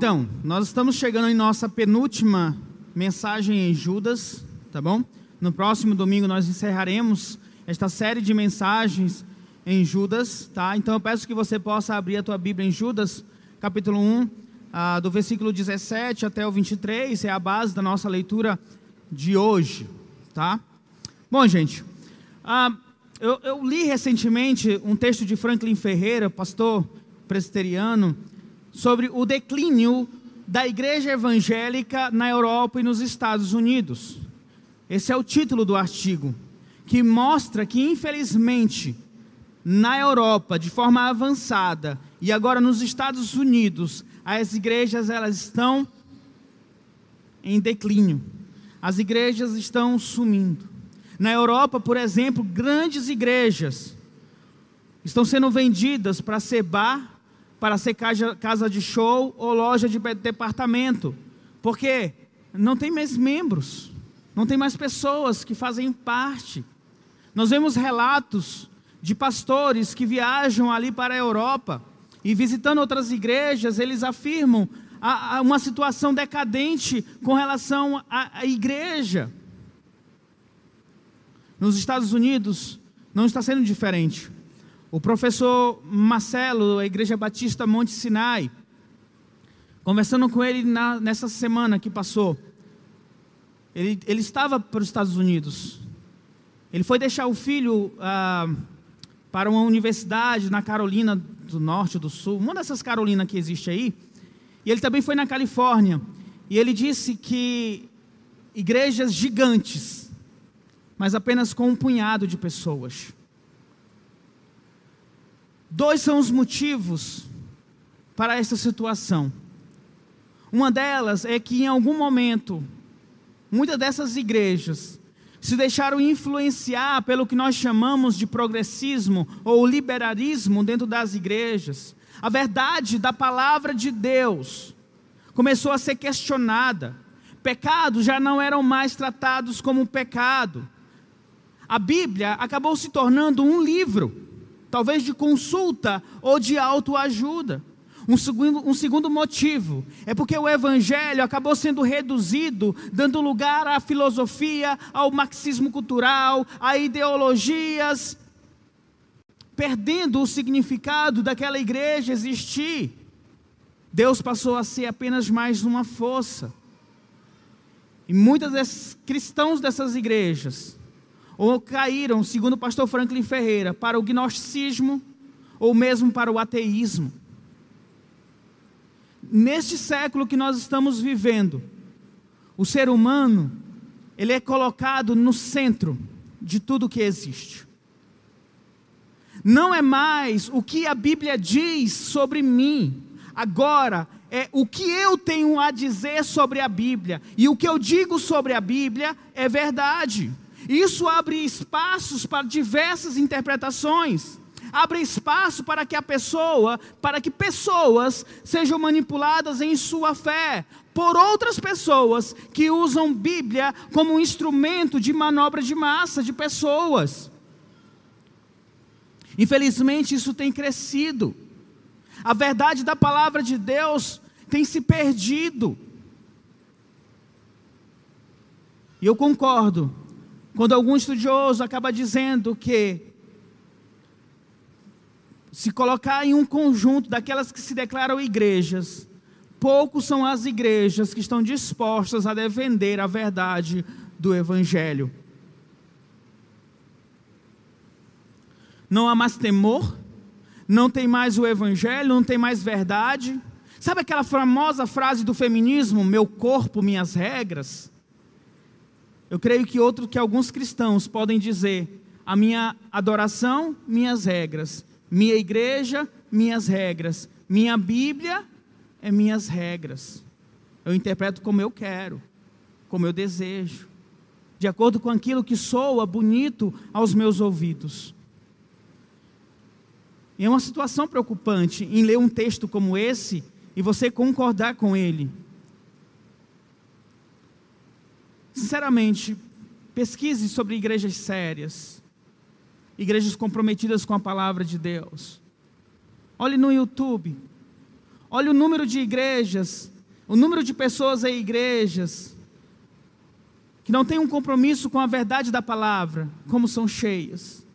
então, nós estamos chegando em nossa penúltima mensagem em Judas, tá bom? No próximo domingo nós encerraremos esta série de mensagens em Judas, tá? Então eu peço que você possa abrir a tua Bíblia em Judas, capítulo 1, ah, do versículo 17 até o 23, é a base da nossa leitura de hoje, tá? Bom, gente, ah, eu, eu li recentemente um texto de Franklin Ferreira, pastor presbiteriano, sobre o declínio da igreja evangélica na Europa e nos Estados Unidos. Esse é o título do artigo, que mostra que, infelizmente, na Europa, de forma avançada, e agora nos Estados Unidos, as igrejas elas estão em declínio. As igrejas estão sumindo. Na Europa, por exemplo, grandes igrejas estão sendo vendidas para ser bar, para ser casa de show ou loja de departamento. Porque não tem mais membros, não tem mais pessoas que fazem parte. Nós vemos relatos de pastores que viajam ali para a Europa e visitando outras igrejas, eles afirmam a, a uma situação decadente com relação à, à igreja. Nos Estados Unidos não está sendo diferente. O professor Marcelo, da Igreja Batista Monte Sinai, conversando com ele na, nessa semana que passou, ele, ele estava para os Estados Unidos. Ele foi deixar o filho ah, para uma universidade na Carolina do Norte, do Sul, uma dessas Carolinas que existe aí. E ele também foi na Califórnia. E ele disse que igrejas gigantes, mas apenas com um punhado de pessoas. Dois são os motivos para essa situação. Uma delas é que em algum momento, muitas dessas igrejas se deixaram influenciar pelo que nós chamamos de progressismo ou liberalismo dentro das igrejas. A verdade da palavra de Deus começou a ser questionada. Pecados já não eram mais tratados como pecado. A Bíblia acabou se tornando um livro talvez de consulta ou de autoajuda. Um segundo, um segundo motivo é porque o evangelho acabou sendo reduzido, dando lugar à filosofia, ao marxismo cultural, a ideologias, perdendo o significado daquela igreja existir. Deus passou a ser apenas mais uma força. E muitos desses cristãos dessas igrejas ou caíram, segundo o pastor Franklin Ferreira, para o gnosticismo ou mesmo para o ateísmo. Neste século que nós estamos vivendo, o ser humano, ele é colocado no centro de tudo que existe. Não é mais o que a Bíblia diz sobre mim, agora é o que eu tenho a dizer sobre a Bíblia, e o que eu digo sobre a Bíblia é verdade. Isso abre espaços para diversas interpretações. Abre espaço para que a pessoa, para que pessoas sejam manipuladas em sua fé por outras pessoas que usam Bíblia como um instrumento de manobra de massa de pessoas. Infelizmente, isso tem crescido. A verdade da palavra de Deus tem se perdido. E eu concordo quando algum estudioso acaba dizendo que se colocar em um conjunto daquelas que se declaram igrejas, poucos são as igrejas que estão dispostas a defender a verdade do Evangelho. Não há mais temor, não tem mais o Evangelho, não tem mais verdade. Sabe aquela famosa frase do feminismo, meu corpo, minhas regras? Eu creio que outro que alguns cristãos podem dizer: a minha adoração, minhas regras, minha igreja, minhas regras, minha Bíblia é minhas regras. Eu interpreto como eu quero, como eu desejo, de acordo com aquilo que soa bonito aos meus ouvidos. E é uma situação preocupante em ler um texto como esse e você concordar com ele. Sinceramente, pesquise sobre igrejas sérias, igrejas comprometidas com a palavra de Deus. Olhe no YouTube, olha o número de igrejas, o número de pessoas em igrejas que não têm um compromisso com a verdade da palavra, como são cheias.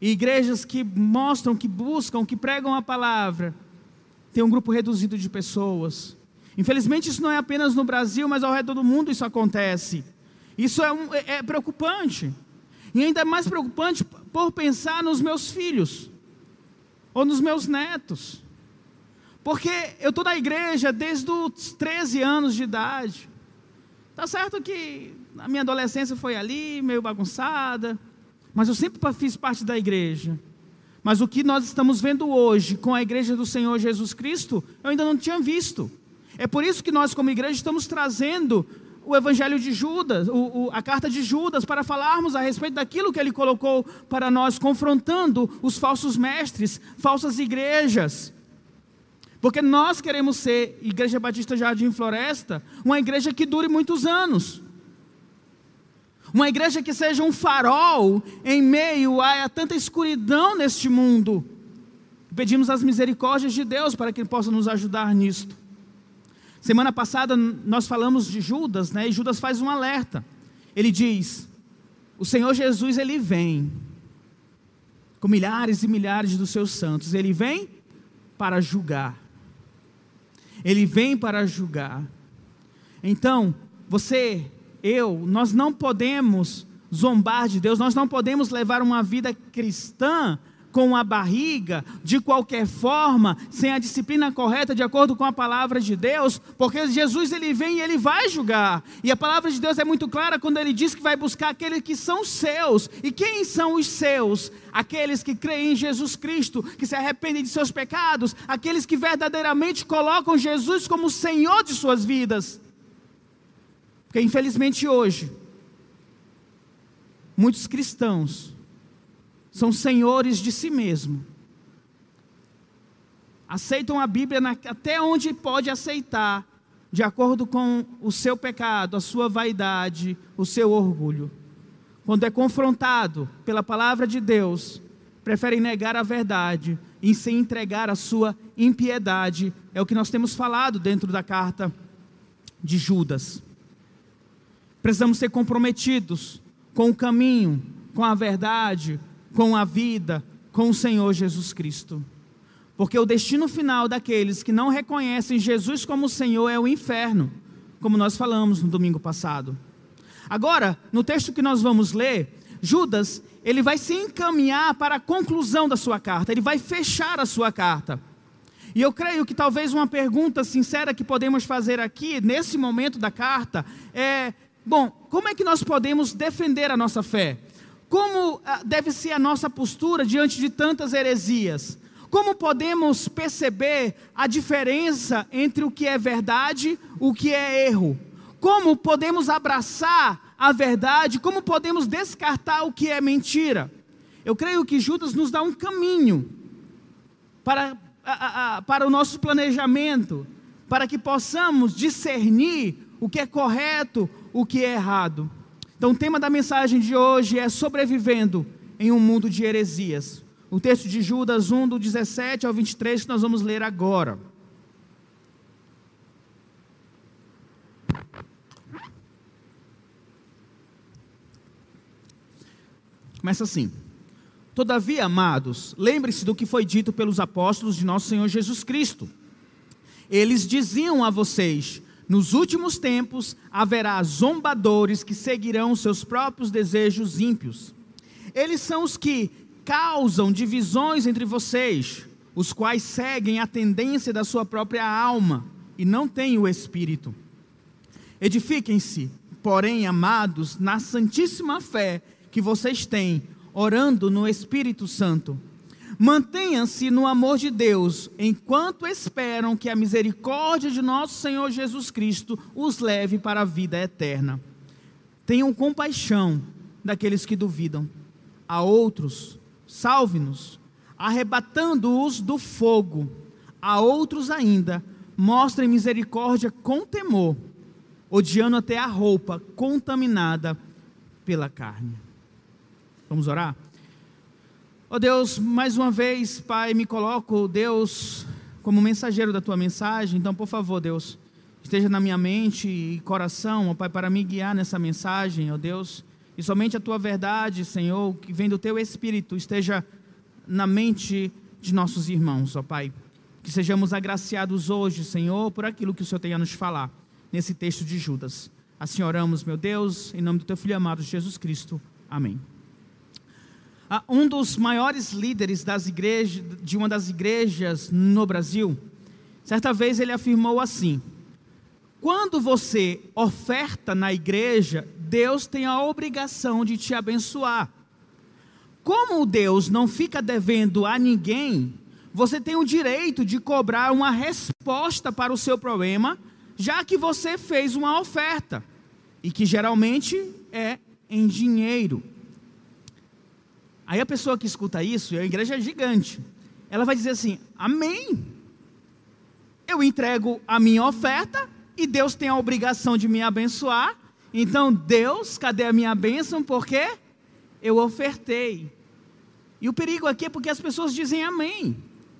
E igrejas que mostram, que buscam, que pregam a palavra, tem um grupo reduzido de pessoas. Infelizmente, isso não é apenas no Brasil, mas ao redor do mundo isso acontece. Isso é, um, é, é preocupante. E ainda mais preocupante por pensar nos meus filhos ou nos meus netos. Porque eu estou na igreja desde os 13 anos de idade. Tá certo que a minha adolescência foi ali, meio bagunçada, mas eu sempre fiz parte da igreja. Mas o que nós estamos vendo hoje com a igreja do Senhor Jesus Cristo, eu ainda não tinha visto. É por isso que nós, como igreja, estamos trazendo o Evangelho de Judas, o, o, a carta de Judas, para falarmos a respeito daquilo que ele colocou para nós, confrontando os falsos mestres, falsas igrejas. Porque nós queremos ser, Igreja Batista Jardim Floresta, uma igreja que dure muitos anos. Uma igreja que seja um farol em meio a, a tanta escuridão neste mundo. Pedimos as misericórdias de Deus para que Ele possa nos ajudar nisto. Semana passada nós falamos de Judas, né? E Judas faz um alerta. Ele diz: O Senhor Jesus ele vem com milhares e milhares dos seus santos. Ele vem para julgar. Ele vem para julgar. Então, você, eu, nós não podemos zombar de Deus, nós não podemos levar uma vida cristã com a barriga, de qualquer forma, sem a disciplina correta, de acordo com a palavra de Deus, porque Jesus ele vem e ele vai julgar. E a palavra de Deus é muito clara quando ele diz que vai buscar aqueles que são seus. E quem são os seus? Aqueles que creem em Jesus Cristo, que se arrependem de seus pecados, aqueles que verdadeiramente colocam Jesus como Senhor de suas vidas. Porque infelizmente hoje, muitos cristãos são senhores de si mesmo. Aceitam a Bíblia na, até onde pode aceitar, de acordo com o seu pecado, a sua vaidade, o seu orgulho. Quando é confrontado pela palavra de Deus, preferem negar a verdade e se entregar à sua impiedade. É o que nós temos falado dentro da carta de Judas. Precisamos ser comprometidos com o caminho, com a verdade, com a vida, com o Senhor Jesus Cristo. Porque o destino final daqueles que não reconhecem Jesus como Senhor é o inferno, como nós falamos no domingo passado. Agora, no texto que nós vamos ler, Judas, ele vai se encaminhar para a conclusão da sua carta, ele vai fechar a sua carta. E eu creio que talvez uma pergunta sincera que podemos fazer aqui, nesse momento da carta, é: bom, como é que nós podemos defender a nossa fé? Como ah, deve ser a nossa postura diante de tantas heresias? Como podemos perceber a diferença entre o que é verdade e o que é erro? Como podemos abraçar a verdade? Como podemos descartar o que é mentira? Eu creio que Judas nos dá um caminho para, para o nosso planejamento, para que possamos discernir o que é correto, o que é errado. Então, o tema da mensagem de hoje é sobrevivendo em um mundo de heresias. O texto de Judas 1, do 17 ao 23, que nós vamos ler agora. Começa assim. Todavia, amados, lembre-se do que foi dito pelos apóstolos de nosso Senhor Jesus Cristo. Eles diziam a vocês: nos últimos tempos haverá zombadores que seguirão seus próprios desejos ímpios. Eles são os que causam divisões entre vocês, os quais seguem a tendência da sua própria alma e não têm o espírito. Edifiquem-se, porém, amados, na santíssima fé que vocês têm, orando no Espírito Santo Mantenham-se no amor de Deus, enquanto esperam que a misericórdia de nosso Senhor Jesus Cristo os leve para a vida eterna. Tenham compaixão daqueles que duvidam. A outros, salve-nos, arrebatando-os do fogo. A outros ainda, mostrem misericórdia com temor, odiando até a roupa contaminada pela carne. Vamos orar? Ó oh Deus, mais uma vez, Pai, me coloco, Deus, como mensageiro da tua mensagem. Então, por favor, Deus, esteja na minha mente e coração, ó Pai, para me guiar nessa mensagem, ó Deus. E somente a tua verdade, Senhor, que vem do teu Espírito, esteja na mente de nossos irmãos, ó Pai. Que sejamos agraciados hoje, Senhor, por aquilo que o Senhor tem a nos falar nesse texto de Judas. Assim oramos, meu Deus, em nome do teu filho amado Jesus Cristo. Amém. Ah, um dos maiores líderes das igrejas, de uma das igrejas no Brasil, certa vez ele afirmou assim: quando você oferta na igreja, Deus tem a obrigação de te abençoar. Como Deus não fica devendo a ninguém, você tem o direito de cobrar uma resposta para o seu problema, já que você fez uma oferta, e que geralmente é em dinheiro. Aí a pessoa que escuta isso, a igreja é gigante, ela vai dizer assim: Amém. Eu entrego a minha oferta e Deus tem a obrigação de me abençoar. Então, Deus, cadê a minha bênção? Porque eu ofertei. E o perigo aqui é porque as pessoas dizem amém,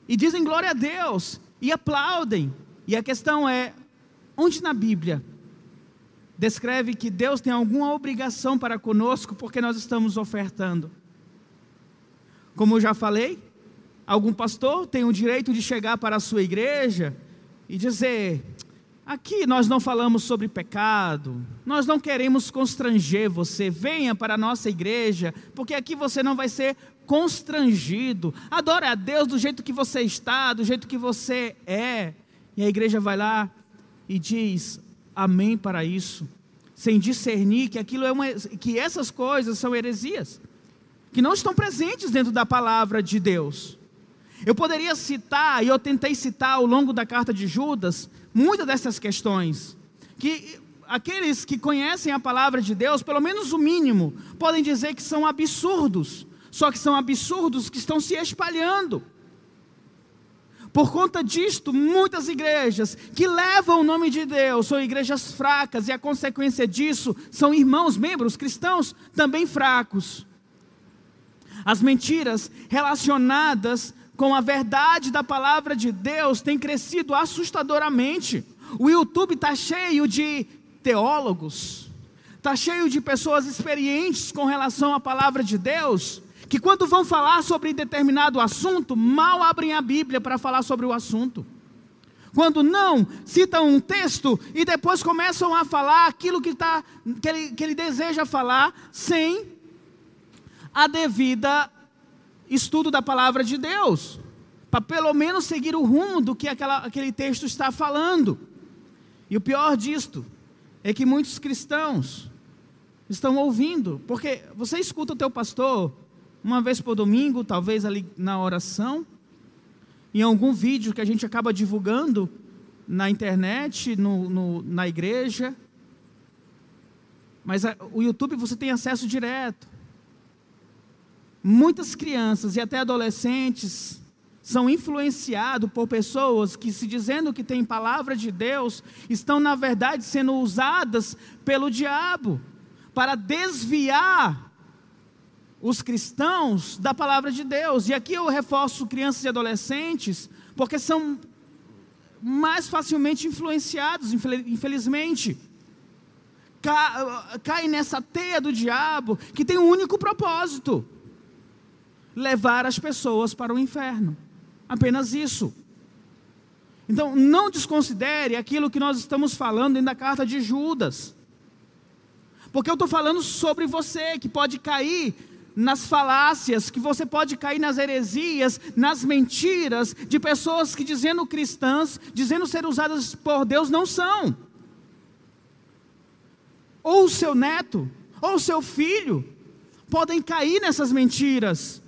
e dizem glória a Deus, e aplaudem. E a questão é: onde na Bíblia descreve que Deus tem alguma obrigação para conosco porque nós estamos ofertando? Como eu já falei, algum pastor tem o direito de chegar para a sua igreja e dizer: Aqui nós não falamos sobre pecado, nós não queremos constranger você. Venha para a nossa igreja, porque aqui você não vai ser constrangido. Adore a Deus do jeito que você está, do jeito que você é. E a igreja vai lá e diz amém para isso, sem discernir que aquilo é uma, que essas coisas são heresias, que não estão presentes dentro da palavra de Deus. Eu poderia citar, e eu tentei citar ao longo da carta de Judas, muitas dessas questões, que aqueles que conhecem a palavra de Deus, pelo menos o mínimo, podem dizer que são absurdos, só que são absurdos que estão se espalhando. Por conta disto, muitas igrejas que levam o nome de Deus são igrejas fracas, e a consequência disso são irmãos, membros cristãos também fracos. As mentiras relacionadas com a verdade da palavra de Deus tem crescido assustadoramente. O YouTube está cheio de teólogos, está cheio de pessoas experientes com relação à palavra de Deus, que quando vão falar sobre determinado assunto, mal abrem a Bíblia para falar sobre o assunto. Quando não, citam um texto e depois começam a falar aquilo que, tá, que, ele, que ele deseja falar, sem a devida estudo da palavra de Deus, para pelo menos seguir o rumo do que aquela, aquele texto está falando. E o pior disto é que muitos cristãos estão ouvindo, porque você escuta o teu pastor uma vez por domingo, talvez ali na oração, em algum vídeo que a gente acaba divulgando na internet, no, no na igreja, mas a, o YouTube você tem acesso direto. Muitas crianças e até adolescentes são influenciados por pessoas que, se dizendo que têm palavra de Deus, estão, na verdade, sendo usadas pelo diabo para desviar os cristãos da palavra de Deus. E aqui eu reforço crianças e adolescentes, porque são mais facilmente influenciados, infelizmente. Caem nessa teia do diabo que tem um único propósito levar as pessoas para o inferno. Apenas isso. Então, não desconsidere aquilo que nós estamos falando dentro da carta de Judas. Porque eu estou falando sobre você, que pode cair nas falácias, que você pode cair nas heresias, nas mentiras de pessoas que, dizendo cristãs, dizendo ser usadas por Deus, não são. Ou o seu neto, ou o seu filho, podem cair nessas mentiras.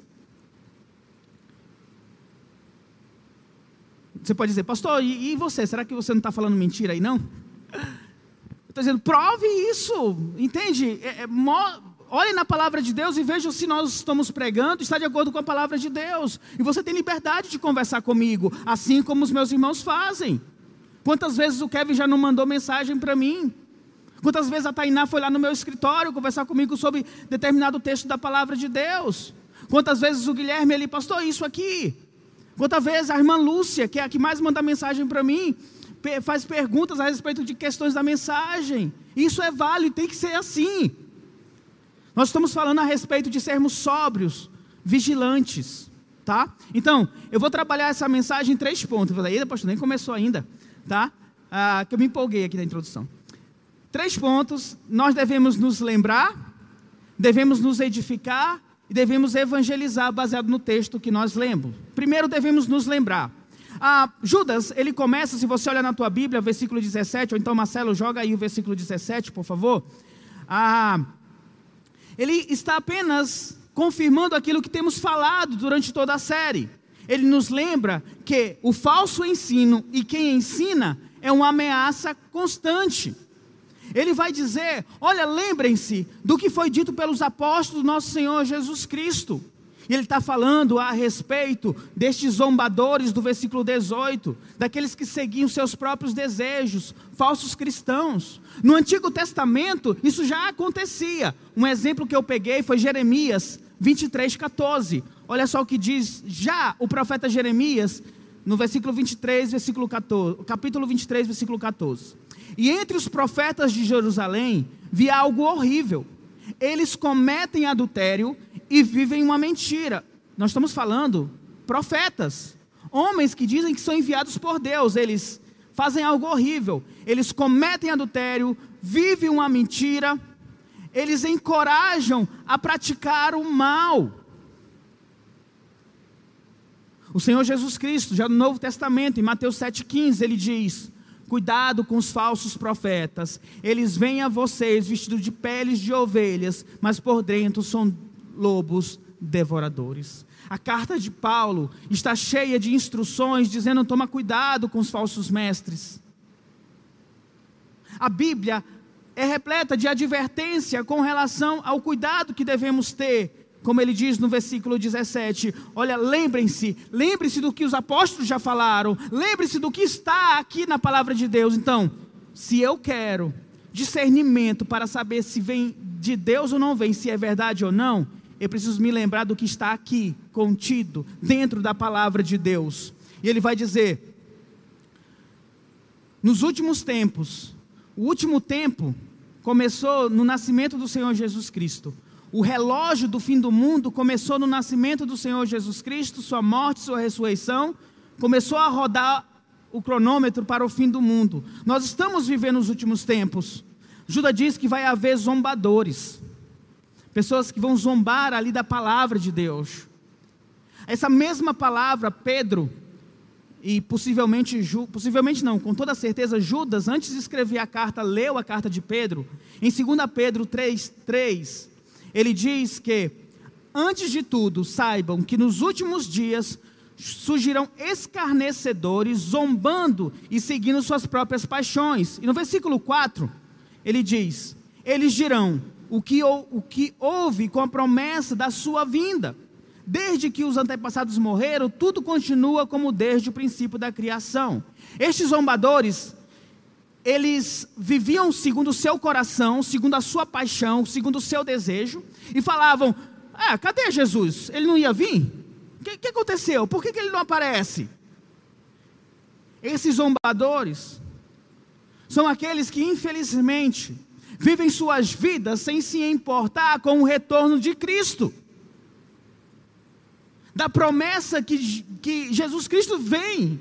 Você pode dizer, pastor, e, e você? Será que você não está falando mentira aí, não? Estou dizendo, prove isso, entende? É, é, olhe na palavra de Deus e veja se nós estamos pregando, está de acordo com a palavra de Deus. E você tem liberdade de conversar comigo, assim como os meus irmãos fazem. Quantas vezes o Kevin já não mandou mensagem para mim? Quantas vezes a Tainá foi lá no meu escritório conversar comigo sobre determinado texto da palavra de Deus? Quantas vezes o Guilherme ali, pastor, isso aqui? Quantas vezes a irmã Lúcia, que é a que mais manda mensagem para mim, faz perguntas a respeito de questões da mensagem. Isso é válido, tem que ser assim. Nós estamos falando a respeito de sermos sóbrios, vigilantes, tá? Então, eu vou trabalhar essa mensagem em três pontos. Falei, pastor, nem começou ainda, tá? Ah, que eu me empolguei aqui na introdução. Três pontos, nós devemos nos lembrar, devemos nos edificar e devemos evangelizar baseado no texto que nós lemos. Primeiro devemos nos lembrar. Ah, Judas, ele começa, se você olhar na tua Bíblia, versículo 17, ou então Marcelo, joga aí o versículo 17, por favor. Ah, ele está apenas confirmando aquilo que temos falado durante toda a série. Ele nos lembra que o falso ensino e quem ensina é uma ameaça constante. Ele vai dizer: olha, lembrem-se do que foi dito pelos apóstolos do nosso Senhor Jesus Cristo. E ele está falando a respeito destes zombadores do versículo 18, daqueles que seguiam seus próprios desejos, falsos cristãos. No Antigo Testamento, isso já acontecia. Um exemplo que eu peguei foi Jeremias 23, 14. Olha só o que diz já o profeta Jeremias, no versículo 23, versículo 14, capítulo 23, versículo 14. E entre os profetas de Jerusalém vi algo horrível. Eles cometem adultério e vivem uma mentira. Nós estamos falando profetas, homens que dizem que são enviados por Deus, eles fazem algo horrível, eles cometem adultério, vivem uma mentira, eles encorajam a praticar o mal. O Senhor Jesus Cristo, já no Novo Testamento, em Mateus 7,15, ele diz: Cuidado com os falsos profetas, eles vêm a vocês vestidos de peles de ovelhas, mas por dentro são lobos devoradores. A carta de Paulo está cheia de instruções dizendo: toma cuidado com os falsos mestres. A Bíblia é repleta de advertência com relação ao cuidado que devemos ter. Como ele diz no versículo 17: Olha, lembrem-se, lembre-se do que os apóstolos já falaram, lembre-se do que está aqui na palavra de Deus. Então, se eu quero discernimento para saber se vem de Deus ou não vem, se é verdade ou não, eu preciso me lembrar do que está aqui, contido, dentro da palavra de Deus. E ele vai dizer: nos últimos tempos, o último tempo começou no nascimento do Senhor Jesus Cristo. O relógio do fim do mundo começou no nascimento do Senhor Jesus Cristo, sua morte, sua ressurreição, começou a rodar o cronômetro para o fim do mundo. Nós estamos vivendo os últimos tempos. Judas diz que vai haver zombadores pessoas que vão zombar ali da palavra de Deus. Essa mesma palavra, Pedro, e possivelmente, possivelmente não, com toda certeza, Judas, antes de escrever a carta, leu a carta de Pedro. Em 2 Pedro 3, 3, ele diz que, antes de tudo, saibam que nos últimos dias surgirão escarnecedores, zombando e seguindo suas próprias paixões. E no versículo 4, ele diz: Eles dirão o que, o que houve com a promessa da sua vinda. Desde que os antepassados morreram, tudo continua como desde o princípio da criação. Estes zombadores, eles viviam segundo o seu coração, segundo a sua paixão, segundo o seu desejo, e falavam: Ah, cadê Jesus? Ele não ia vir? O que, que, aconteceu? Por que, que ele não aparece? Esses zombadores são aqueles que, infelizmente, vivem suas vidas sem se importar com o retorno de Cristo. Da promessa que, que Jesus Cristo vem.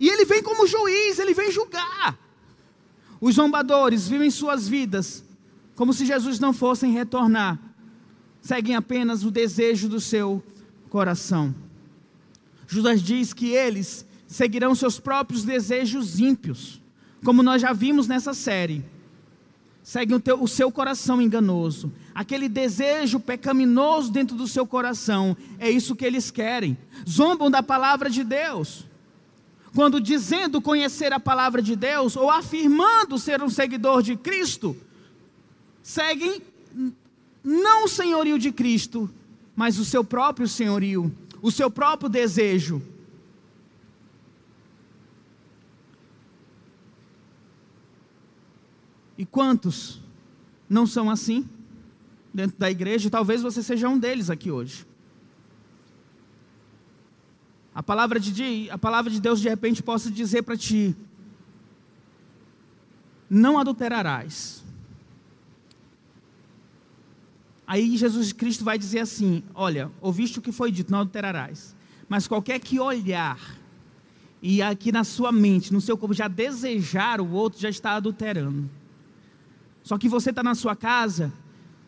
E ele vem como juiz, ele vem julgar. Os zombadores vivem suas vidas como se Jesus não fosse retornar. Seguem apenas o desejo do seu coração. Judas diz que eles seguirão seus próprios desejos ímpios, como nós já vimos nessa série seguem o, teu, o seu coração enganoso, aquele desejo pecaminoso dentro do seu coração, é isso que eles querem. Zombam da palavra de Deus. Quando dizendo conhecer a palavra de Deus, ou afirmando ser um seguidor de Cristo, seguem não o senhorio de Cristo, mas o seu próprio senhorio, o seu próprio desejo. E quantos não são assim dentro da igreja? Talvez você seja um deles aqui hoje. a palavra de, a palavra de Deus de repente possa dizer para ti: não adulterarás. Aí Jesus Cristo vai dizer assim: Olha, ouviste o que foi dito, não adulterarás. Mas qualquer que olhar e aqui na sua mente, no seu corpo, já desejar o outro, já está adulterando. Só que você está na sua casa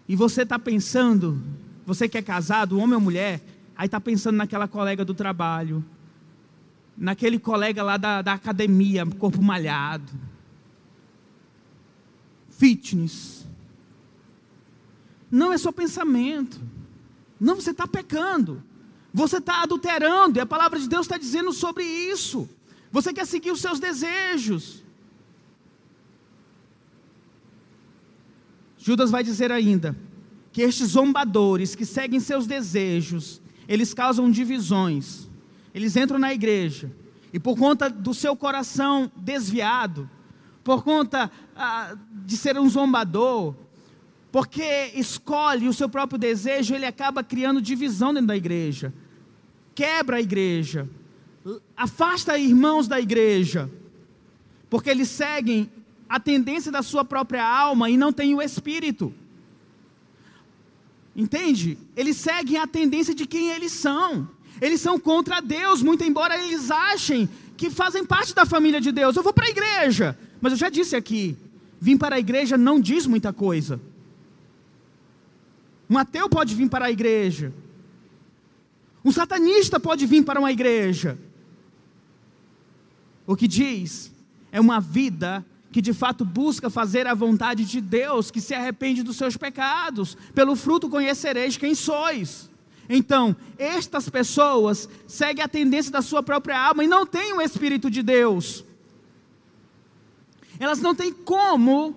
e você está pensando, você que é casado, homem ou mulher, aí está pensando naquela colega do trabalho, naquele colega lá da, da academia, corpo malhado, fitness. Não é só pensamento. Não, você está pecando. Você está adulterando, e a palavra de Deus está dizendo sobre isso. Você quer seguir os seus desejos. Judas vai dizer ainda que estes zombadores que seguem seus desejos, eles causam divisões. Eles entram na igreja e por conta do seu coração desviado, por conta ah, de ser um zombador, porque escolhe o seu próprio desejo, ele acaba criando divisão dentro da igreja, quebra a igreja, afasta irmãos da igreja, porque eles seguem a tendência da sua própria alma e não têm o espírito. Entende? Eles seguem a tendência de quem eles são. Eles são contra Deus, muito embora eles achem que fazem parte da família de Deus. Eu vou para a igreja, mas eu já disse aqui: vir para a igreja não diz muita coisa. Um ateu pode vir para a igreja. Um satanista pode vir para uma igreja. O que diz é uma vida que de fato busca fazer a vontade de Deus, que se arrepende dos seus pecados. Pelo fruto conhecereis quem sois. Então, estas pessoas seguem a tendência da sua própria alma e não têm o Espírito de Deus. Elas não têm como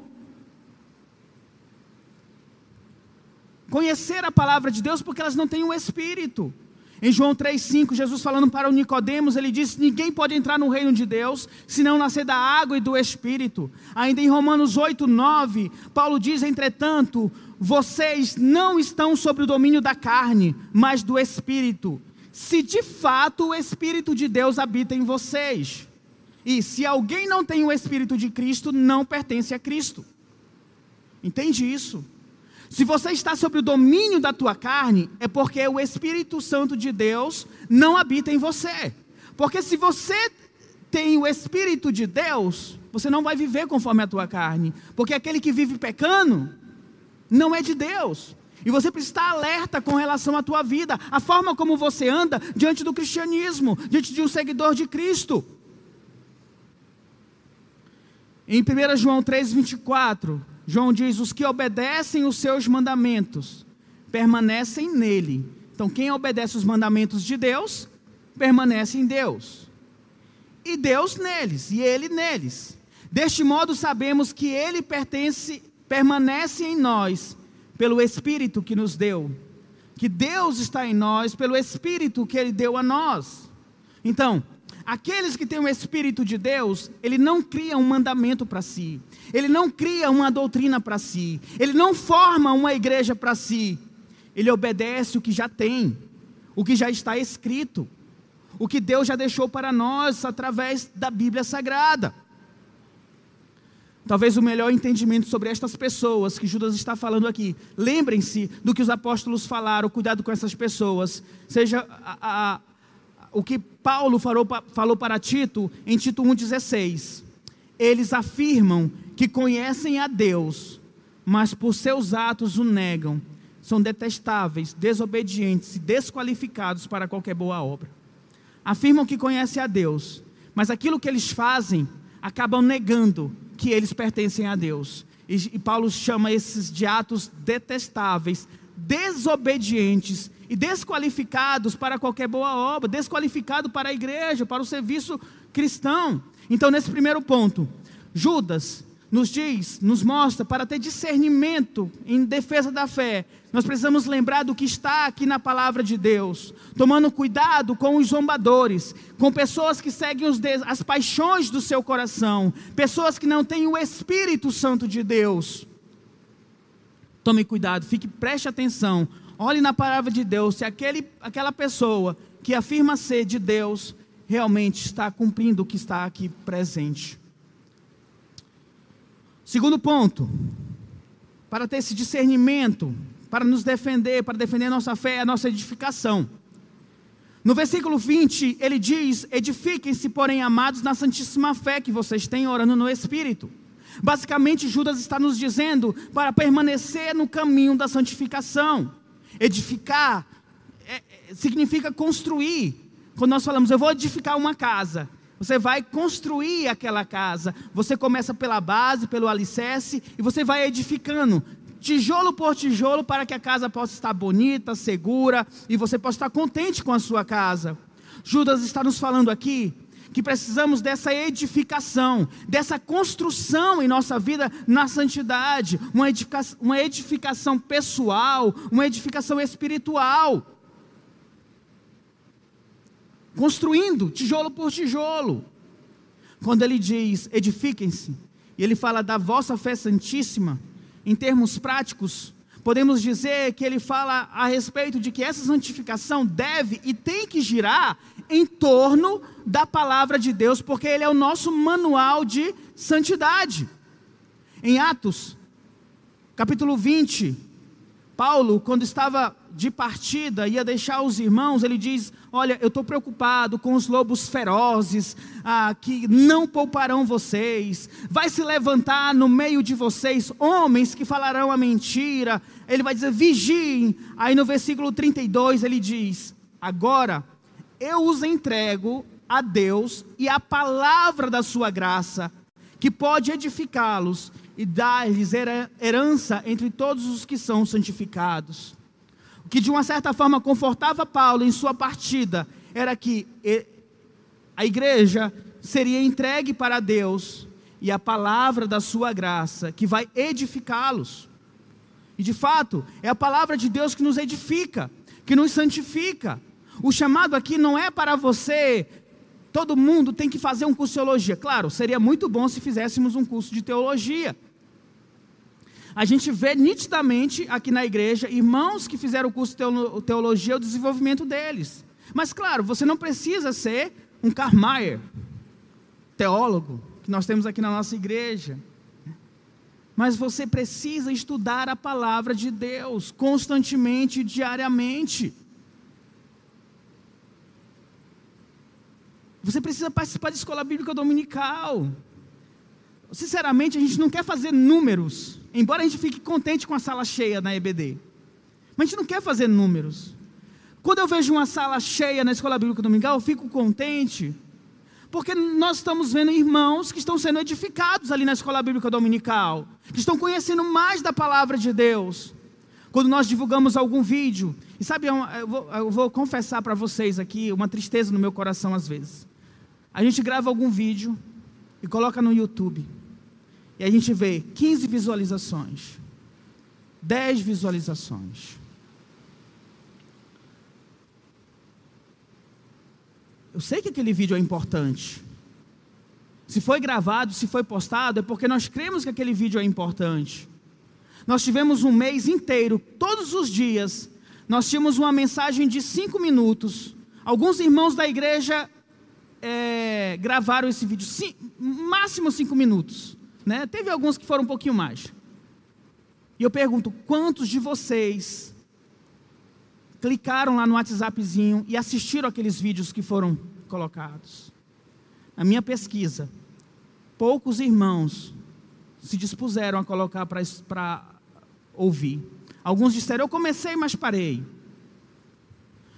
conhecer a palavra de Deus porque elas não têm o Espírito. Em João 3,5, Jesus falando para o Nicodemos, ele disse: Ninguém pode entrar no reino de Deus se não nascer da água e do Espírito. Ainda em Romanos 8, 9, Paulo diz: Entretanto, vocês não estão sob o domínio da carne, mas do Espírito. Se de fato o Espírito de Deus habita em vocês. E se alguém não tem o Espírito de Cristo, não pertence a Cristo. Entende isso? Se você está sob o domínio da tua carne, é porque o Espírito Santo de Deus não habita em você. Porque se você tem o Espírito de Deus, você não vai viver conforme a tua carne. Porque aquele que vive pecando não é de Deus. E você precisa estar alerta com relação à tua vida, a forma como você anda diante do cristianismo, diante de um seguidor de Cristo. Em 1 João 3, 24, João diz: Os que obedecem os seus mandamentos permanecem nele. Então, quem obedece os mandamentos de Deus, permanece em Deus. E Deus neles, e ele neles. Deste modo sabemos que ele pertence, permanece em nós pelo Espírito que nos deu. Que Deus está em nós pelo Espírito que ele deu a nós. Então, Aqueles que têm o Espírito de Deus, ele não cria um mandamento para si, ele não cria uma doutrina para si, ele não forma uma igreja para si, ele obedece o que já tem, o que já está escrito, o que Deus já deixou para nós através da Bíblia Sagrada. Talvez o melhor entendimento sobre estas pessoas que Judas está falando aqui, lembrem-se do que os apóstolos falaram, cuidado com essas pessoas, seja a, a o que Paulo falou, falou para Tito em Tito 1,16. Eles afirmam que conhecem a Deus, mas por seus atos o negam. São detestáveis, desobedientes e desqualificados para qualquer boa obra. Afirmam que conhecem a Deus, mas aquilo que eles fazem acabam negando que eles pertencem a Deus. E, e Paulo chama esses de atos detestáveis, desobedientes e desqualificados para qualquer boa obra, desqualificado para a igreja, para o serviço cristão. Então, nesse primeiro ponto, Judas nos diz, nos mostra, para ter discernimento em defesa da fé, nós precisamos lembrar do que está aqui na palavra de Deus, tomando cuidado com os zombadores, com pessoas que seguem as paixões do seu coração, pessoas que não têm o Espírito Santo de Deus. Tome cuidado, fique, preste atenção, Olhe na palavra de Deus, se aquele, aquela pessoa que afirma ser de Deus realmente está cumprindo o que está aqui presente. Segundo ponto, para ter esse discernimento, para nos defender, para defender a nossa fé, a nossa edificação. No versículo 20, ele diz: Edifiquem-se, porém, amados, na santíssima fé que vocês têm, orando no Espírito. Basicamente, Judas está nos dizendo para permanecer no caminho da santificação. Edificar é, é, significa construir. Quando nós falamos, eu vou edificar uma casa, você vai construir aquela casa. Você começa pela base, pelo alicerce, e você vai edificando, tijolo por tijolo, para que a casa possa estar bonita, segura, e você possa estar contente com a sua casa. Judas está nos falando aqui que precisamos dessa edificação, dessa construção em nossa vida na santidade, uma edificação, uma edificação pessoal, uma edificação espiritual. Construindo tijolo por tijolo. Quando ele diz edifiquem-se, e ele fala da vossa fé santíssima, em termos práticos, podemos dizer que ele fala a respeito de que essa santificação deve e tem que girar em torno da palavra de Deus, porque ele é o nosso manual de santidade. Em Atos, capítulo 20, Paulo, quando estava de partida, ia deixar os irmãos, ele diz: Olha, eu estou preocupado com os lobos ferozes, ah, que não pouparão vocês, vai se levantar no meio de vocês homens que falarão a mentira. Ele vai dizer: vigiem. Aí no versículo 32 ele diz: Agora eu os entrego a Deus e a palavra da sua graça, que pode edificá-los e dar-lhes herança entre todos os que são santificados que de uma certa forma confortava Paulo em sua partida era que a igreja seria entregue para Deus e a palavra da sua graça que vai edificá-los. E de fato, é a palavra de Deus que nos edifica, que nos santifica. O chamado aqui não é para você, todo mundo tem que fazer um curso de teologia. Claro, seria muito bom se fizéssemos um curso de teologia a gente vê nitidamente aqui na igreja irmãos que fizeram o curso de teologia, o desenvolvimento deles. Mas claro, você não precisa ser um Carmaier, teólogo, que nós temos aqui na nossa igreja. Mas você precisa estudar a palavra de Deus constantemente, diariamente. Você precisa participar da escola bíblica dominical. Sinceramente, a gente não quer fazer números. Embora a gente fique contente com a sala cheia na EBD. Mas a gente não quer fazer números. Quando eu vejo uma sala cheia na escola bíblica dominical, eu fico contente. Porque nós estamos vendo irmãos que estão sendo edificados ali na escola bíblica dominical. Que estão conhecendo mais da palavra de Deus. Quando nós divulgamos algum vídeo. E sabe, eu vou, eu vou confessar para vocês aqui uma tristeza no meu coração às vezes. A gente grava algum vídeo e coloca no YouTube. E a gente vê 15 visualizações, 10 visualizações. Eu sei que aquele vídeo é importante. Se foi gravado, se foi postado, é porque nós cremos que aquele vídeo é importante. Nós tivemos um mês inteiro, todos os dias, nós tínhamos uma mensagem de cinco minutos. Alguns irmãos da igreja é, gravaram esse vídeo, máximo cinco minutos. Né? Teve alguns que foram um pouquinho mais. E eu pergunto: quantos de vocês clicaram lá no WhatsAppzinho e assistiram aqueles vídeos que foram colocados? Na minha pesquisa, poucos irmãos se dispuseram a colocar para ouvir. Alguns disseram: Eu comecei, mas parei.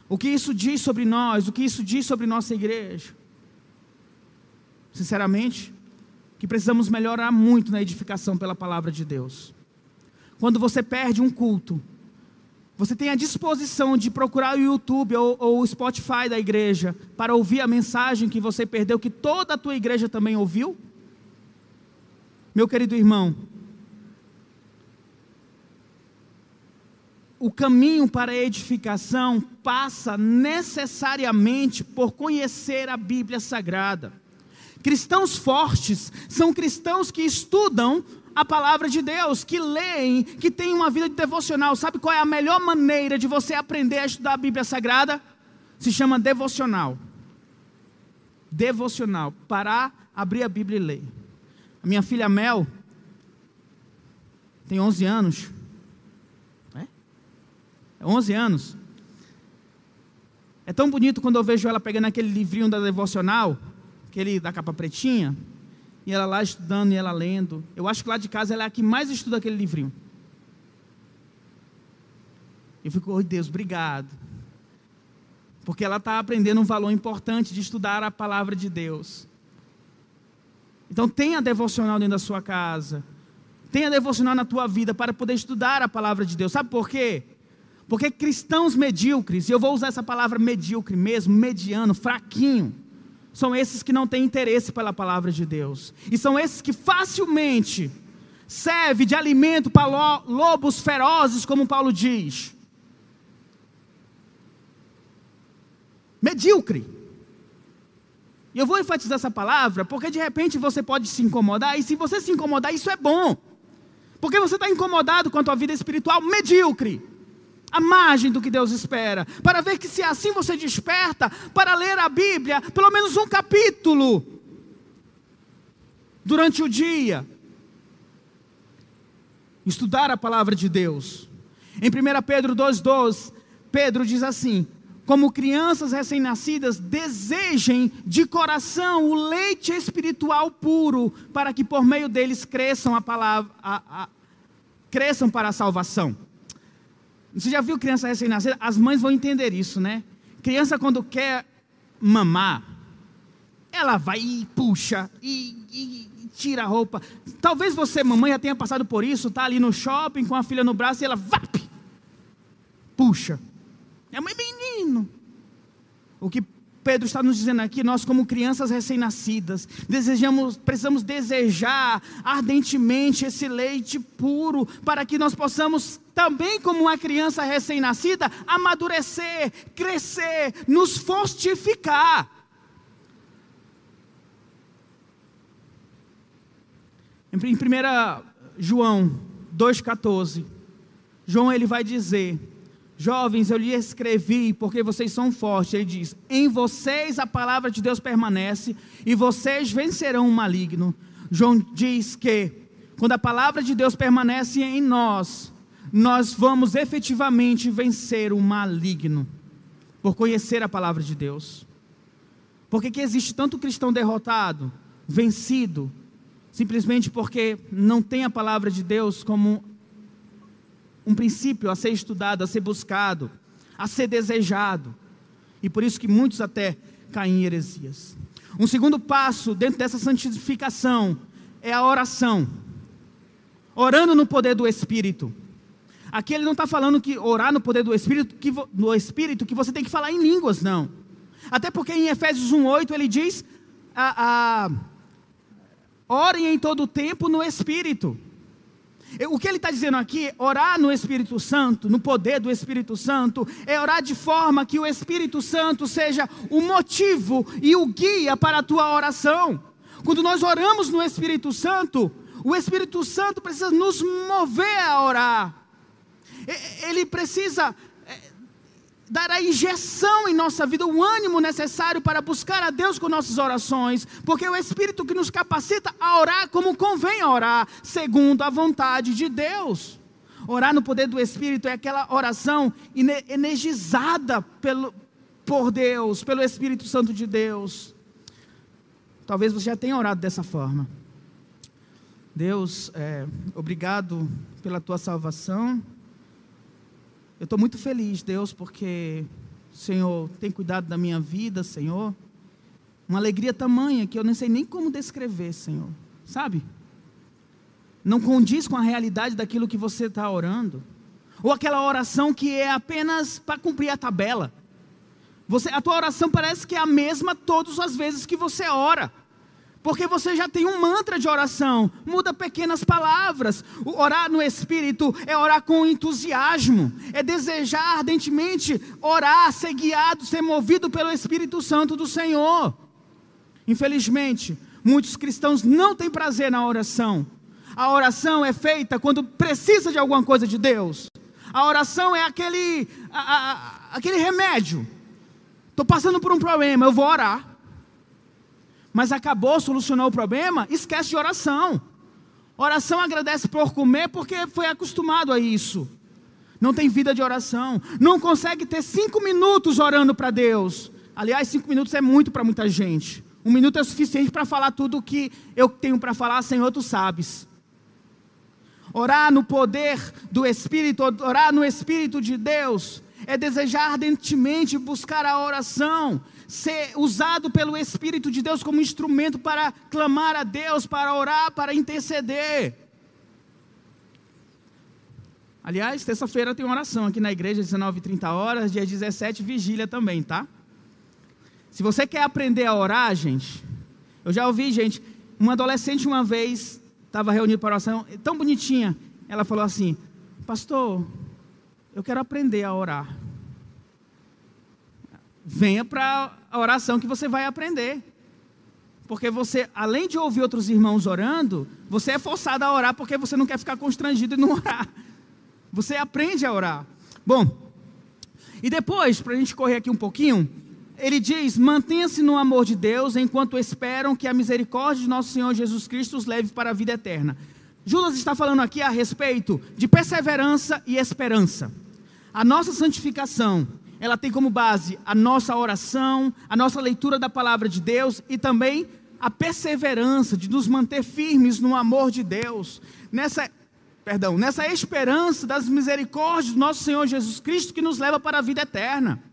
O que isso diz sobre nós? O que isso diz sobre nossa igreja? Sinceramente, que precisamos melhorar muito na edificação pela palavra de Deus. Quando você perde um culto, você tem a disposição de procurar o YouTube ou, ou, o Spotify da igreja para ouvir a mensagem que você perdeu, que toda a tua igreja também ouviu? Meu querido irmão, o caminho para a edificação passa necessariamente por conhecer a Bíblia Sagrada. Cristãos fortes são cristãos que estudam a palavra de Deus, que leem, que têm uma vida de devocional. Sabe qual é a melhor maneira de você aprender a estudar a Bíblia Sagrada? se chama devocional. Devocional. Parar, abrir a Bíblia e ler. A minha filha Mel tem 11 anos. É? 11 anos. É tão bonito quando eu vejo ela pegando aquele livrinho da devocional, aquele da capa pretinha, e ela lá estudando e ela lendo. Eu acho que lá de casa ela é a que mais estuda aquele livrinho. Eu fico, oh, Deus, obrigado. Porque ela está aprendendo um valor importante de estudar a palavra de Deus. Então tenha devocional dentro da sua casa. Tenha devocional na tua vida para poder estudar a palavra de Deus. Sabe por quê? Porque cristãos medíocres, e eu vou usar essa palavra medíocre mesmo, mediano, fraquinho, são esses que não têm interesse pela palavra de Deus. E são esses que facilmente servem de alimento para lobos ferozes, como Paulo diz. Medíocre. E eu vou enfatizar essa palavra porque de repente você pode se incomodar, e se você se incomodar, isso é bom. Porque você está incomodado com a tua vida espiritual medíocre à margem do que Deus espera, para ver que se assim você desperta para ler a Bíblia, pelo menos um capítulo durante o dia, estudar a palavra de Deus. Em 1 Pedro 2,12, Pedro diz assim: como crianças recém-nascidas, desejem de coração o leite espiritual puro, para que por meio deles cresçam a palavra, a, a, cresçam para a salvação. Você já viu criança recém-nascida? As mães vão entender isso, né? Criança, quando quer mamar, ela vai e puxa e, e, e, tira a roupa. Talvez você, mamãe, já tenha passado por isso, tá ali no shopping com a filha no braço e ela vap, puxa. É um menino. O que Pedro está nos dizendo aqui, nós como crianças recém-nascidas, desejamos, precisamos desejar ardentemente esse leite puro, para que nós possamos também como uma criança recém-nascida, amadurecer, crescer, nos fortificar. Em 1 João 2,14, João ele vai dizer Jovens, eu lhe escrevi porque vocês são fortes. Ele diz: Em vocês a palavra de Deus permanece e vocês vencerão o maligno. João diz que quando a palavra de Deus permanece em nós, nós vamos efetivamente vencer o maligno por conhecer a palavra de Deus. Por que, que existe tanto cristão derrotado, vencido, simplesmente porque não tem a palavra de Deus como um princípio a ser estudado, a ser buscado, a ser desejado. E por isso que muitos até caem em heresias. Um segundo passo dentro dessa santificação é a oração. Orando no poder do Espírito. Aqui ele não está falando que orar no poder do Espírito, que, no Espírito, que você tem que falar em línguas, não. Até porque em Efésios 1,8 ele diz: a, a, orem em todo o tempo no Espírito. O que ele está dizendo aqui, orar no Espírito Santo, no poder do Espírito Santo, é orar de forma que o Espírito Santo seja o motivo e o guia para a tua oração. Quando nós oramos no Espírito Santo, o Espírito Santo precisa nos mover a orar. Ele precisa dar a injeção em nossa vida, o ânimo necessário para buscar a Deus com nossas orações, porque é o Espírito que nos capacita a orar como convém orar, segundo a vontade de Deus. Orar no poder do Espírito é aquela oração energizada pelo, por Deus, pelo Espírito Santo de Deus. Talvez você já tenha orado dessa forma. Deus, é, obrigado pela tua salvação. Eu estou muito feliz, Deus, porque o Senhor tem cuidado da minha vida, Senhor. Uma alegria tamanha que eu não sei nem como descrever, Senhor. Sabe? Não condiz com a realidade daquilo que você está orando. Ou aquela oração que é apenas para cumprir a tabela. Você, a tua oração parece que é a mesma todas as vezes que você ora. Porque você já tem um mantra de oração, muda pequenas palavras. O orar no Espírito é orar com entusiasmo, é desejar ardentemente orar, ser guiado, ser movido pelo Espírito Santo do Senhor. Infelizmente, muitos cristãos não têm prazer na oração. A oração é feita quando precisa de alguma coisa de Deus. A oração é aquele, a, a, aquele remédio Estou passando por um problema, eu vou orar. Mas acabou, solucionou o problema, esquece de oração. Oração agradece por comer porque foi acostumado a isso. Não tem vida de oração. Não consegue ter cinco minutos orando para Deus. Aliás, cinco minutos é muito para muita gente. Um minuto é suficiente para falar tudo o que eu tenho para falar, Senhor, tu sabes. Orar no poder do Espírito, orar no Espírito de Deus, é desejar ardentemente buscar a oração, ser usado pelo Espírito de Deus como instrumento para clamar a Deus, para orar, para interceder. Aliás, terça-feira tem oração aqui na igreja, 19h30 horas, dia 17, vigília também, tá? Se você quer aprender a orar, gente, eu já ouvi, gente, uma adolescente uma vez estava reunida para oração, tão bonitinha, ela falou assim: Pastor, eu quero aprender a orar. Venha para a oração que você vai aprender. Porque você, além de ouvir outros irmãos orando, você é forçado a orar porque você não quer ficar constrangido e não orar. Você aprende a orar. Bom, e depois, para a gente correr aqui um pouquinho, ele diz: mantenha-se no amor de Deus enquanto esperam que a misericórdia de nosso Senhor Jesus Cristo os leve para a vida eterna. Judas está falando aqui a respeito de perseverança e esperança. A nossa santificação, ela tem como base a nossa oração, a nossa leitura da palavra de Deus e também a perseverança de nos manter firmes no amor de Deus, nessa perdão, nessa esperança das misericórdias do nosso Senhor Jesus Cristo que nos leva para a vida eterna.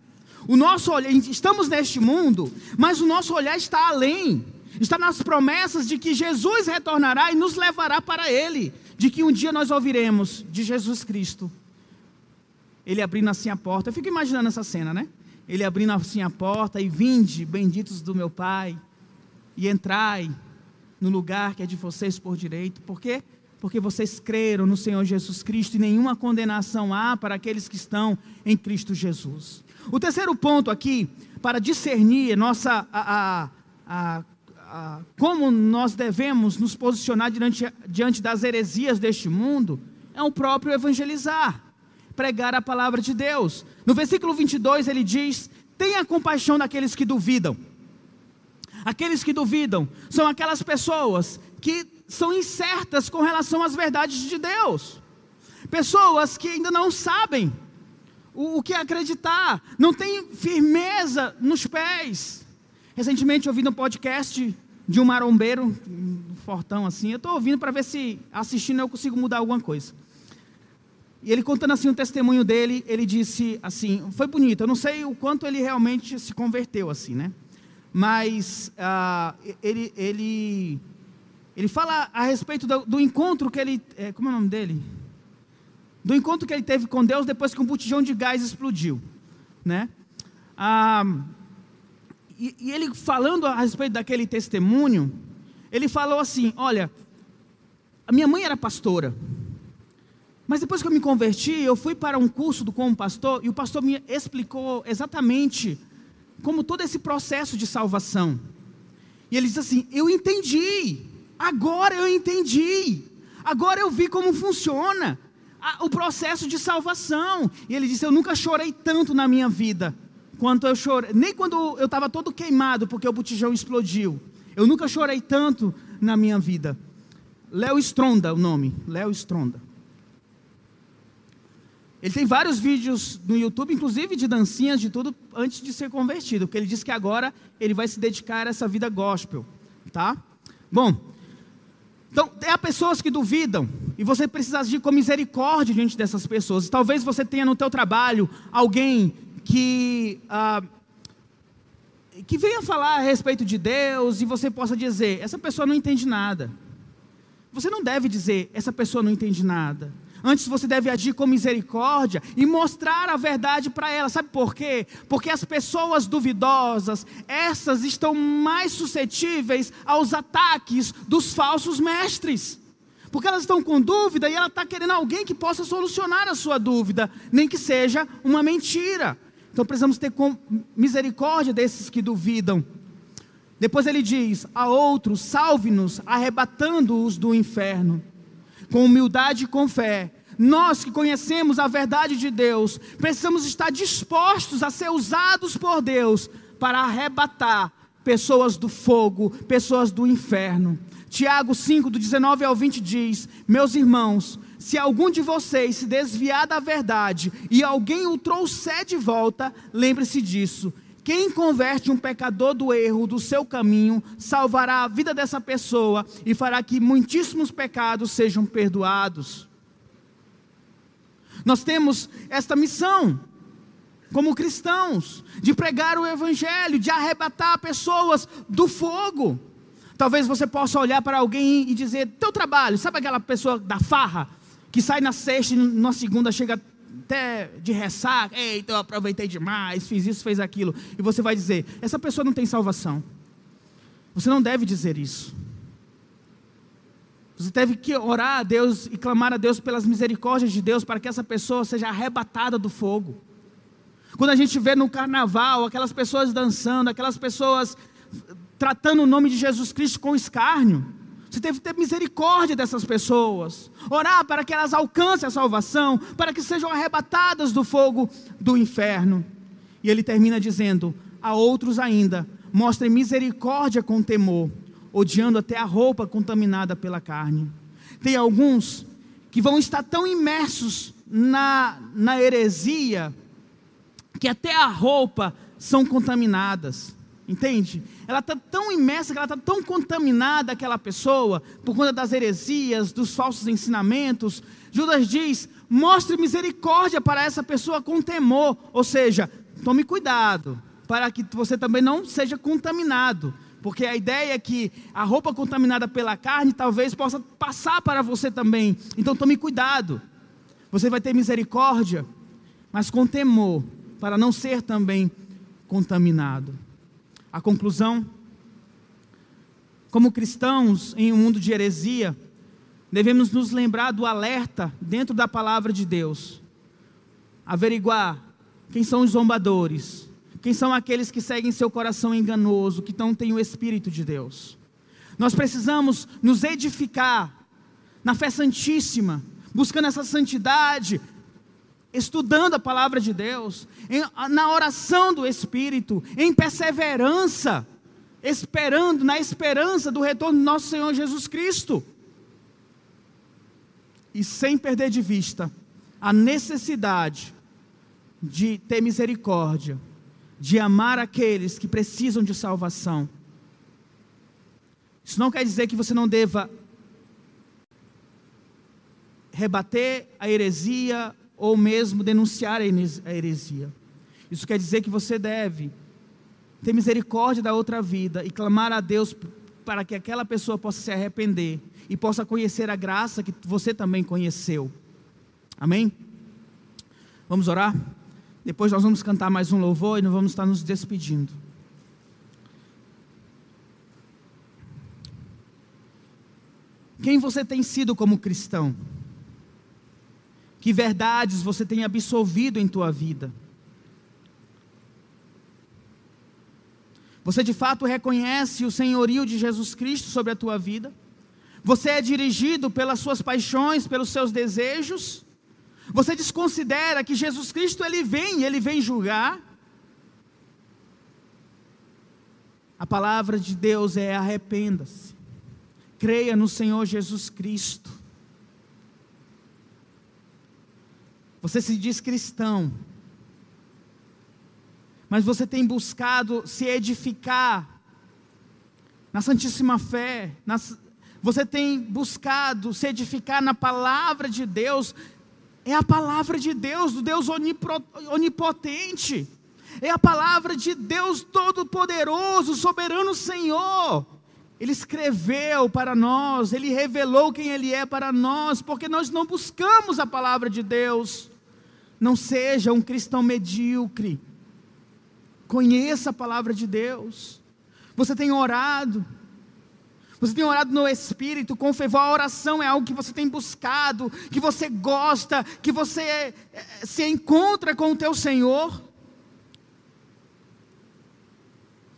O nosso olhar, estamos neste mundo, mas o nosso olhar está além. Está nas promessas de que Jesus retornará e nos levará para ele, de que um dia nós ouviremos de Jesus Cristo. Ele abrindo assim a porta. Eu fico imaginando essa cena, né? Ele abrindo assim a porta e vinde, benditos do meu Pai, e entrai no lugar que é de vocês por direito. Por quê? Porque vocês creram no Senhor Jesus Cristo e nenhuma condenação há para aqueles que estão em Cristo Jesus. O terceiro ponto aqui, para discernir nossa, a, a, a, como nós devemos nos posicionar diante, diante das heresias deste mundo, é o próprio evangelizar, pregar a palavra de Deus. No versículo 22 ele diz: Tenha compaixão daqueles que duvidam. Aqueles que duvidam são aquelas pessoas que são incertas com relação às verdades de Deus, pessoas que ainda não sabem o, o que acreditar, não tem firmeza nos pés. Recentemente eu ouvi no podcast de um marombeiro, um fortão assim, eu estou ouvindo para ver se assistindo eu consigo mudar alguma coisa. E ele contando assim o testemunho dele, ele disse assim, foi bonito, eu não sei o quanto ele realmente se converteu assim, né? Mas uh, ele, ele, ele fala a respeito do, do encontro que ele, é, como é o nome dele? do encontro que ele teve com Deus depois que um botijão de gás explodiu, né? Ah, e, e ele falando a respeito daquele testemunho, ele falou assim: Olha, a minha mãe era pastora, mas depois que eu me converti, eu fui para um curso do como pastor e o pastor me explicou exatamente como todo esse processo de salvação. E ele diz assim: Eu entendi, agora eu entendi, agora eu vi como funciona a, o processo de salvação. E ele disse: Eu nunca chorei tanto na minha vida quanto eu chorei, nem quando eu estava todo queimado porque o botijão explodiu. Eu nunca chorei tanto na minha vida. Léo Stronda, o nome, Léo Stronda. Ele tem vários vídeos no YouTube, inclusive de dancinhas, de tudo, antes de ser convertido, porque ele diz que agora ele vai se dedicar a essa vida gospel, tá? Bom, então, há pessoas que duvidam, e você precisa agir com misericórdia diante dessas pessoas. Talvez você tenha no teu trabalho alguém que, ah, que venha falar a respeito de Deus, e você possa dizer, essa pessoa não entende nada. Você não deve dizer, essa pessoa não entende nada. Antes você deve agir com misericórdia e mostrar a verdade para ela. Sabe por quê? Porque as pessoas duvidosas, essas estão mais suscetíveis aos ataques dos falsos mestres. Porque elas estão com dúvida e ela está querendo alguém que possa solucionar a sua dúvida, nem que seja uma mentira. Então precisamos ter misericórdia desses que duvidam. Depois ele diz: a outros, salve-nos, arrebatando-os do inferno com humildade e com fé, nós que conhecemos a verdade de Deus, precisamos estar dispostos a ser usados por Deus para arrebatar pessoas do fogo, pessoas do inferno. Tiago 5, do 19 ao 20 diz: Meus irmãos, se algum de vocês se desviar da verdade e alguém o trouxer de volta, lembre-se disso. Quem converte um pecador do erro do seu caminho, salvará a vida dessa pessoa e fará que muitíssimos pecados sejam perdoados. Nós temos esta missão, como cristãos, de pregar o Evangelho, de arrebatar pessoas do fogo. Talvez você possa olhar para alguém e dizer: Teu trabalho, sabe aquela pessoa da farra, que sai na sexta e na segunda chega até de ressaca, eita, eu aproveitei demais, fiz isso, fez aquilo, e você vai dizer: essa pessoa não tem salvação. Você não deve dizer isso. Você deve que orar a Deus e clamar a Deus pelas misericórdias de Deus para que essa pessoa seja arrebatada do fogo. Quando a gente vê no carnaval aquelas pessoas dançando, aquelas pessoas tratando o nome de Jesus Cristo com escárnio, você deve ter misericórdia dessas pessoas, orar para que elas alcancem a salvação, para que sejam arrebatadas do fogo do inferno. E ele termina dizendo: a outros ainda, mostrem misericórdia com temor, odiando até a roupa contaminada pela carne. Tem alguns que vão estar tão imersos na, na heresia, que até a roupa são contaminadas. Entende? Ela está tão imersa, ela está tão contaminada, aquela pessoa, por conta das heresias, dos falsos ensinamentos. Judas diz: mostre misericórdia para essa pessoa com temor. Ou seja, tome cuidado, para que você também não seja contaminado. Porque a ideia é que a roupa contaminada pela carne talvez possa passar para você também. Então tome cuidado. Você vai ter misericórdia, mas com temor, para não ser também contaminado. A conclusão: como cristãos em um mundo de heresia, devemos nos lembrar do alerta dentro da palavra de Deus. Averiguar quem são os zombadores, quem são aqueles que seguem seu coração enganoso, que não têm o Espírito de Deus. Nós precisamos nos edificar na fé santíssima, buscando essa santidade, estudando a palavra de Deus, em, na oração do Espírito, em perseverança, esperando, na esperança do retorno do nosso Senhor Jesus Cristo. E sem perder de vista a necessidade de ter misericórdia, de amar aqueles que precisam de salvação. Isso não quer dizer que você não deva rebater a heresia ou mesmo denunciar a heresia. Isso quer dizer que você deve ter misericórdia da outra vida e clamar a Deus para que aquela pessoa possa se arrepender e possa conhecer a graça que você também conheceu. Amém? Vamos orar? Depois nós vamos cantar mais um louvor e nós vamos estar nos despedindo. Quem você tem sido como cristão? Que verdades você tem absolvido em tua vida? Você de fato reconhece o senhorio de Jesus Cristo sobre a tua vida? Você é dirigido pelas suas paixões, pelos seus desejos? Você desconsidera que Jesus Cristo ele vem, ele vem julgar? A palavra de Deus é arrependa-se. Creia no Senhor Jesus Cristo. Você se diz cristão, mas você tem buscado se edificar na Santíssima Fé, você tem buscado se edificar na palavra de Deus, é a palavra de Deus, do Deus onipotente, é a palavra de Deus Todo-Poderoso, Soberano Senhor. Ele escreveu para nós, Ele revelou quem Ele é para nós, porque nós não buscamos a palavra de Deus. Não seja um cristão medíocre. Conheça a palavra de Deus. Você tem orado. Você tem orado no Espírito, com fervor. A oração é algo que você tem buscado, que você gosta, que você é, se encontra com o teu Senhor.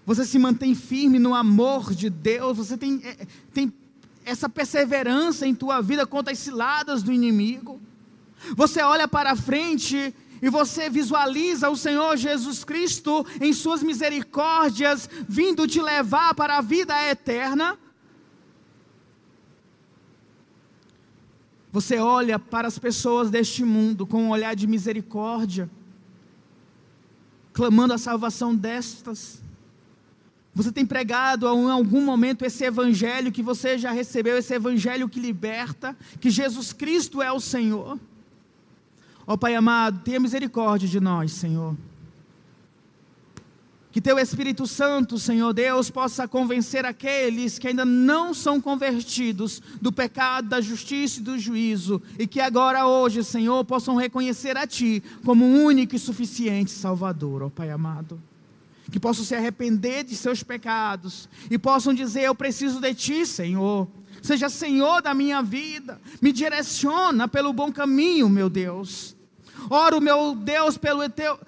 Você se mantém firme no amor de Deus. Você tem, é, tem essa perseverança em tua vida contra as ciladas do inimigo. Você olha para frente e você visualiza o Senhor Jesus Cristo em suas misericórdias vindo te levar para a vida eterna. Você olha para as pessoas deste mundo com um olhar de misericórdia, clamando a salvação destas. Você tem pregado em algum momento esse evangelho que você já recebeu, esse evangelho que liberta, que Jesus Cristo é o Senhor. Ó Pai amado, tenha misericórdia de nós, Senhor. Que teu Espírito Santo, Senhor Deus, possa convencer aqueles que ainda não são convertidos do pecado, da justiça e do juízo, e que agora, hoje, Senhor, possam reconhecer a Ti como único e suficiente Salvador, ó Pai amado. Que possam se arrepender de seus pecados e possam dizer: Eu preciso de Ti, Senhor. Seja Senhor da minha vida, me direciona pelo bom caminho, meu Deus. Oro, meu Deus, pelo teu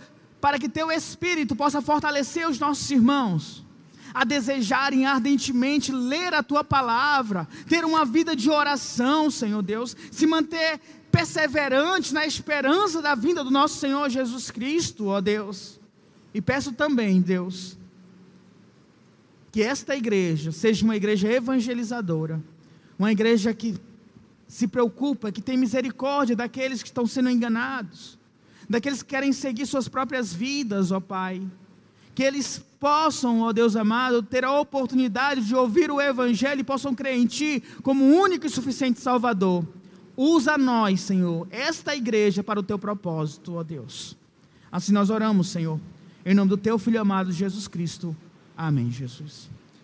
para que teu Espírito possa fortalecer os nossos irmãos a desejarem ardentemente ler a tua palavra, ter uma vida de oração, Senhor Deus, se manter perseverante na esperança da vinda do nosso Senhor Jesus Cristo, ó Deus. E peço também, Deus, que esta igreja seja uma igreja evangelizadora, uma igreja que se preocupa, que tem misericórdia daqueles que estão sendo enganados daqueles que querem seguir suas próprias vidas, ó Pai. Que eles possam, ó Deus amado, ter a oportunidade de ouvir o Evangelho e possam crer em Ti como único e suficiente Salvador. Usa nós, Senhor, esta igreja para o Teu propósito, ó Deus. Assim nós oramos, Senhor, em nome do Teu Filho amado Jesus Cristo. Amém, Jesus.